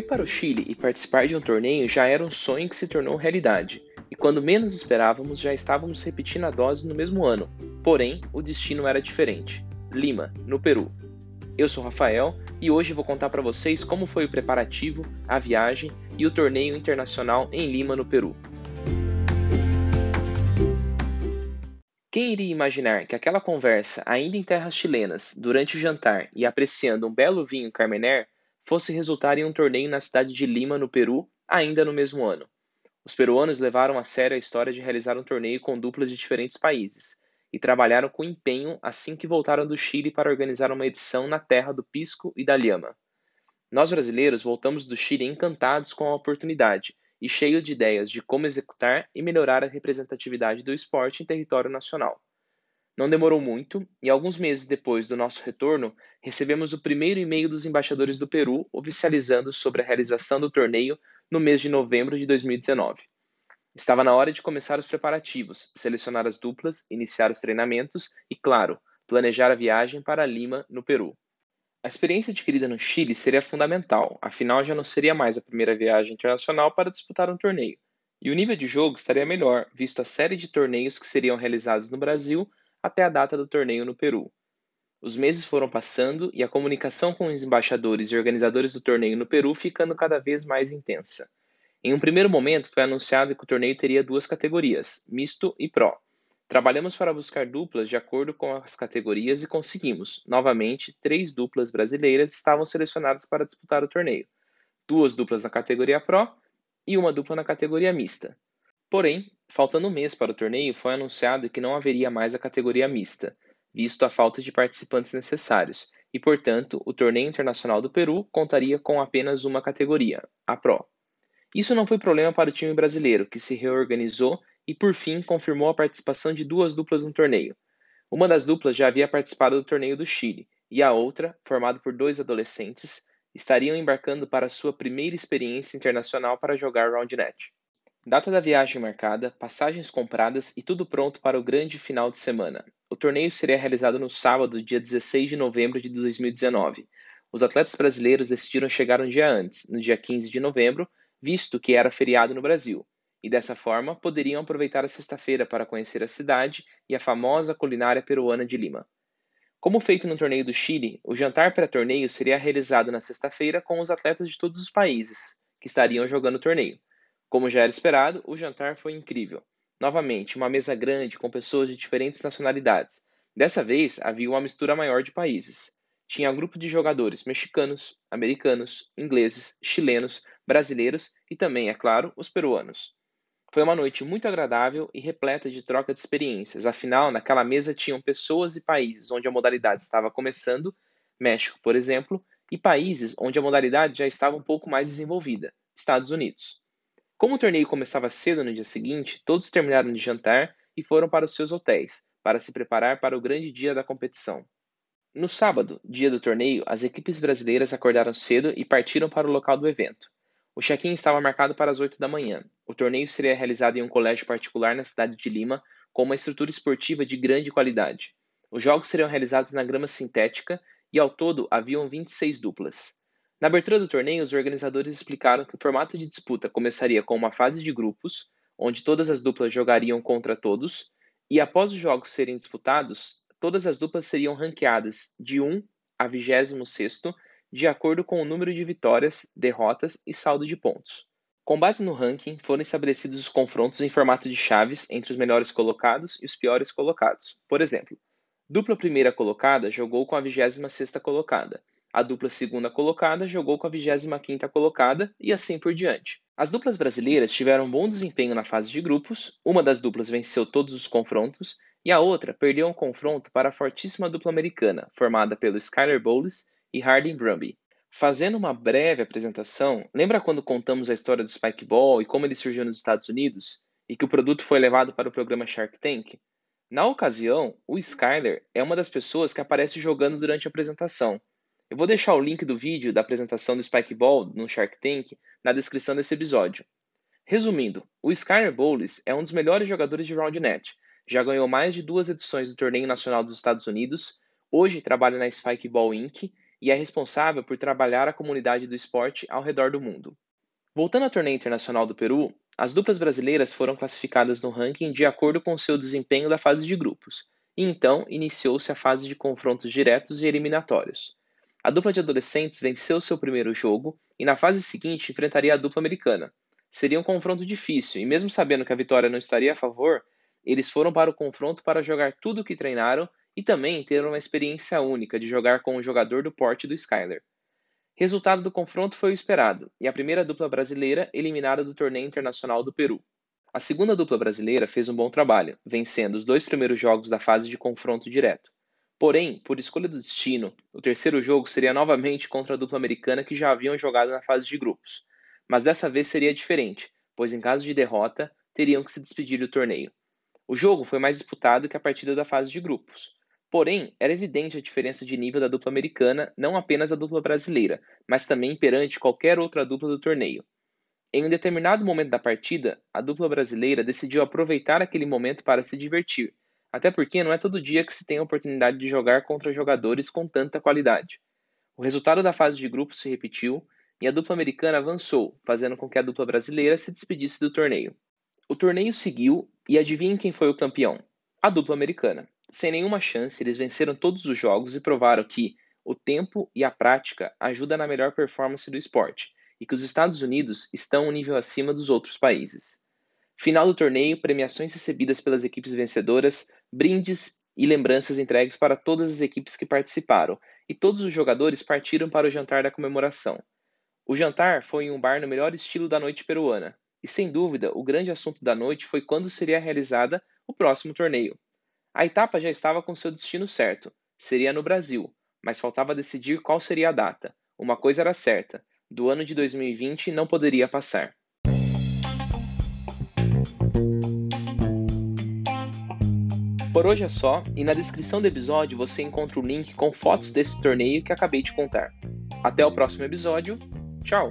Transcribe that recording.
Ir para o Chile e participar de um torneio já era um sonho que se tornou realidade, e quando menos esperávamos já estávamos repetindo a dose no mesmo ano. Porém, o destino era diferente. Lima, no Peru. Eu sou Rafael e hoje vou contar para vocês como foi o preparativo, a viagem e o torneio internacional em Lima, no Peru. Quem iria imaginar que aquela conversa, ainda em terras chilenas, durante o jantar e apreciando um belo vinho Carmener, fosse resultar em um torneio na cidade de Lima, no Peru, ainda no mesmo ano? Os peruanos levaram a sério a história de realizar um torneio com duplas de diferentes países e trabalharam com empenho assim que voltaram do Chile para organizar uma edição na terra do pisco e da lhama. Nós brasileiros voltamos do Chile encantados com a oportunidade e cheio de ideias de como executar e melhorar a representatividade do esporte em território nacional. Não demorou muito, e alguns meses depois do nosso retorno, recebemos o primeiro e-mail dos embaixadores do Peru oficializando sobre a realização do torneio no mês de novembro de 2019. Estava na hora de começar os preparativos, selecionar as duplas, iniciar os treinamentos e, claro, planejar a viagem para Lima, no Peru. A experiência adquirida no Chile seria fundamental, afinal já não seria mais a primeira viagem internacional para disputar um torneio. E o nível de jogo estaria melhor, visto a série de torneios que seriam realizados no Brasil até a data do torneio no Peru. Os meses foram passando e a comunicação com os embaixadores e organizadores do torneio no Peru ficando cada vez mais intensa. Em um primeiro momento, foi anunciado que o torneio teria duas categorias, misto e pro. Trabalhamos para buscar duplas de acordo com as categorias e conseguimos. Novamente, três duplas brasileiras estavam selecionadas para disputar o torneio: duas duplas na categoria Pro e uma dupla na categoria mista. Porém, faltando um mês para o torneio, foi anunciado que não haveria mais a categoria mista, visto a falta de participantes necessários, e, portanto, o torneio internacional do Peru contaria com apenas uma categoria, a Pro. Isso não foi problema para o time brasileiro, que se reorganizou e, por fim, confirmou a participação de duas duplas no torneio. Uma das duplas já havia participado do torneio do Chile, e a outra, formada por dois adolescentes, estariam embarcando para sua primeira experiência internacional para jogar Roundnet. Data da viagem marcada, passagens compradas e tudo pronto para o grande final de semana. O torneio seria realizado no sábado, dia 16 de novembro de 2019. Os atletas brasileiros decidiram chegar um dia antes, no dia 15 de novembro, visto que era feriado no Brasil, e dessa forma poderiam aproveitar a sexta-feira para conhecer a cidade e a famosa culinária peruana de Lima. Como feito no torneio do Chile, o jantar pré-torneio seria realizado na sexta-feira com os atletas de todos os países que estariam jogando o torneio. Como já era esperado, o jantar foi incrível. Novamente, uma mesa grande com pessoas de diferentes nacionalidades. Dessa vez, havia uma mistura maior de países. Tinha um grupo de jogadores mexicanos, americanos, ingleses, chilenos, brasileiros e também, é claro, os peruanos. Foi uma noite muito agradável e repleta de troca de experiências, afinal, naquela mesa tinham pessoas e países onde a modalidade estava começando, México, por exemplo, e países onde a modalidade já estava um pouco mais desenvolvida, Estados Unidos. Como o torneio começava cedo no dia seguinte, todos terminaram de jantar e foram para os seus hotéis, para se preparar para o grande dia da competição. No sábado, dia do torneio, as equipes brasileiras acordaram cedo e partiram para o local do evento. O check-in estava marcado para as 8 da manhã. O torneio seria realizado em um colégio particular na cidade de Lima, com uma estrutura esportiva de grande qualidade. Os jogos seriam realizados na grama sintética e ao todo haviam 26 duplas. Na abertura do torneio, os organizadores explicaram que o formato de disputa começaria com uma fase de grupos, onde todas as duplas jogariam contra todos, e após os jogos serem disputados, todas as duplas seriam ranqueadas de 1 a 26 de acordo com o número de vitórias, derrotas e saldo de pontos. Com base no ranking, foram estabelecidos os confrontos em formato de chaves entre os melhores colocados e os piores colocados. Por exemplo, dupla primeira colocada jogou com a 26ª colocada, a dupla segunda colocada jogou com a 25ª colocada e assim por diante. As duplas brasileiras tiveram um bom desempenho na fase de grupos, uma das duplas venceu todos os confrontos e a outra perdeu um confronto para a fortíssima dupla americana, formada pelo Skyler Bowles e Harding Brumby. Fazendo uma breve apresentação, lembra quando contamos a história do Spike Ball e como ele surgiu nos Estados Unidos e que o produto foi levado para o programa Shark Tank? Na ocasião, o Skyler é uma das pessoas que aparece jogando durante a apresentação. Eu vou deixar o link do vídeo da apresentação do Spike Ball no Shark Tank na descrição desse episódio. Resumindo, o Skyler Bowles é um dos melhores jogadores de Roundnet. Já ganhou mais de duas edições do Torneio Nacional dos Estados Unidos, hoje trabalha na Spike Ball Inc e é responsável por trabalhar a comunidade do esporte ao redor do mundo. Voltando ao torneio internacional do Peru, as duplas brasileiras foram classificadas no ranking de acordo com seu desempenho da fase de grupos, e então iniciou-se a fase de confrontos diretos e eliminatórios. A dupla de adolescentes venceu seu primeiro jogo e na fase seguinte enfrentaria a dupla americana. Seria um confronto difícil, e mesmo sabendo que a vitória não estaria a favor, eles foram para o confronto para jogar tudo o que treinaram e também ter uma experiência única de jogar com um jogador do porte do Skyler. Resultado do confronto foi o esperado, e a primeira dupla brasileira eliminada do torneio internacional do Peru. A segunda dupla brasileira fez um bom trabalho, vencendo os dois primeiros jogos da fase de confronto direto. Porém, por escolha do destino, o terceiro jogo seria novamente contra a dupla americana que já haviam jogado na fase de grupos. Mas dessa vez seria diferente, pois em caso de derrota, teriam que se despedir do torneio. O jogo foi mais disputado que a partida da fase de grupos. Porém, era evidente a diferença de nível da dupla americana, não apenas da dupla brasileira, mas também perante qualquer outra dupla do torneio. Em um determinado momento da partida, a dupla brasileira decidiu aproveitar aquele momento para se divertir, até porque não é todo dia que se tem a oportunidade de jogar contra jogadores com tanta qualidade. O resultado da fase de grupos se repetiu e a dupla americana avançou, fazendo com que a dupla brasileira se despedisse do torneio. O torneio seguiu e adivinhem quem foi o campeão? A dupla americana. Sem nenhuma chance, eles venceram todos os jogos e provaram que o tempo e a prática ajudam na melhor performance do esporte e que os Estados Unidos estão um nível acima dos outros países. Final do torneio, premiações recebidas pelas equipes vencedoras, brindes e lembranças entregues para todas as equipes que participaram, e todos os jogadores partiram para o jantar da comemoração. O jantar foi em um bar no melhor estilo da noite peruana, e sem dúvida o grande assunto da noite foi quando seria realizada o próximo torneio. A etapa já estava com seu destino certo, seria no Brasil, mas faltava decidir qual seria a data. Uma coisa era certa: do ano de 2020 não poderia passar. Por hoje é só, e na descrição do episódio você encontra o link com fotos desse torneio que acabei de contar. Até o próximo episódio. Tchau!